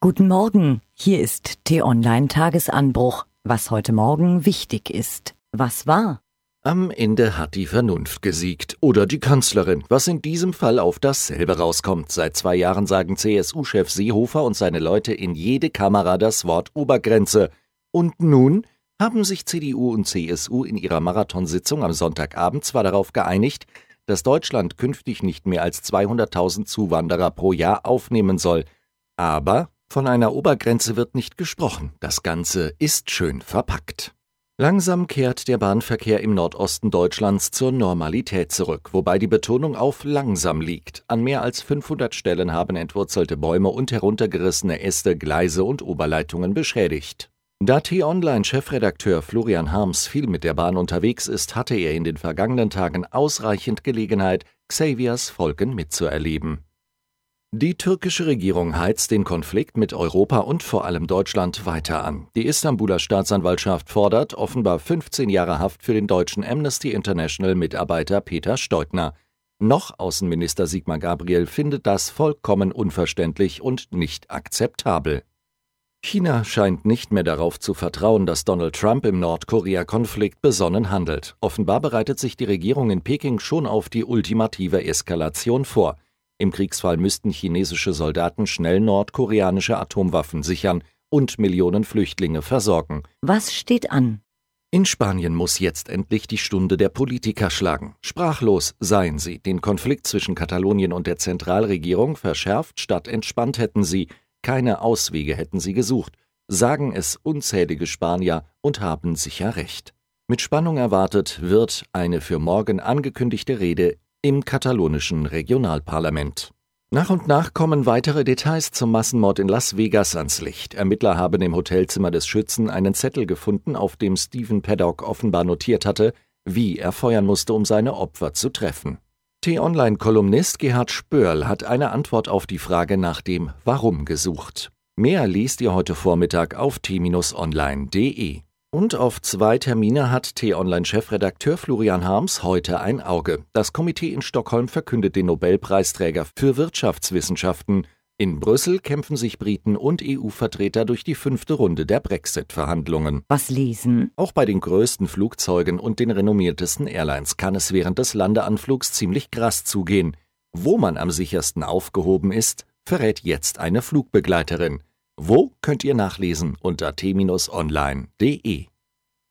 Guten Morgen, hier ist T-Online Tagesanbruch. Was heute Morgen wichtig ist. Was war? Am Ende hat die Vernunft gesiegt. Oder die Kanzlerin, was in diesem Fall auf dasselbe rauskommt. Seit zwei Jahren sagen CSU-Chef Seehofer und seine Leute in jede Kamera das Wort Obergrenze. Und nun haben sich CDU und CSU in ihrer Marathonsitzung am Sonntagabend zwar darauf geeinigt, dass Deutschland künftig nicht mehr als 200.000 Zuwanderer pro Jahr aufnehmen soll, aber von einer Obergrenze wird nicht gesprochen. Das Ganze ist schön verpackt. Langsam kehrt der Bahnverkehr im Nordosten Deutschlands zur Normalität zurück, wobei die Betonung auf langsam liegt. An mehr als 500 Stellen haben entwurzelte Bäume und heruntergerissene Äste Gleise und Oberleitungen beschädigt. Da T-Online-Chefredakteur Florian Harms viel mit der Bahn unterwegs ist, hatte er in den vergangenen Tagen ausreichend Gelegenheit, Xaviers Folgen mitzuerleben. Die türkische Regierung heizt den Konflikt mit Europa und vor allem Deutschland weiter an. Die Istanbuler Staatsanwaltschaft fordert offenbar 15 Jahre Haft für den deutschen Amnesty International Mitarbeiter Peter Steutner. Noch Außenminister Sigmar Gabriel findet das vollkommen unverständlich und nicht akzeptabel. China scheint nicht mehr darauf zu vertrauen, dass Donald Trump im Nordkorea-Konflikt besonnen handelt. Offenbar bereitet sich die Regierung in Peking schon auf die ultimative Eskalation vor. Im Kriegsfall müssten chinesische Soldaten schnell nordkoreanische Atomwaffen sichern und Millionen Flüchtlinge versorgen. Was steht an? In Spanien muss jetzt endlich die Stunde der Politiker schlagen. Sprachlos seien sie. Den Konflikt zwischen Katalonien und der Zentralregierung verschärft statt entspannt hätten sie. Keine Auswege hätten sie gesucht. Sagen es unzählige Spanier und haben sicher recht. Mit Spannung erwartet wird eine für morgen angekündigte Rede im katalonischen Regionalparlament. Nach und nach kommen weitere Details zum Massenmord in Las Vegas ans Licht. Ermittler haben im Hotelzimmer des Schützen einen Zettel gefunden, auf dem Stephen Paddock offenbar notiert hatte, wie er feuern musste, um seine Opfer zu treffen. T-Online-Kolumnist Gerhard Spörl hat eine Antwort auf die Frage nach dem Warum gesucht. Mehr liest ihr heute Vormittag auf t-online.de. Und auf zwei Termine hat T-Online-Chefredakteur Florian Harms heute ein Auge. Das Komitee in Stockholm verkündet den Nobelpreisträger für Wirtschaftswissenschaften. In Brüssel kämpfen sich Briten und EU-Vertreter durch die fünfte Runde der Brexit-Verhandlungen. Was lesen? Auch bei den größten Flugzeugen und den renommiertesten Airlines kann es während des Landeanflugs ziemlich krass zugehen. Wo man am sichersten aufgehoben ist, verrät jetzt eine Flugbegleiterin. Wo könnt ihr nachlesen unter t-online.de.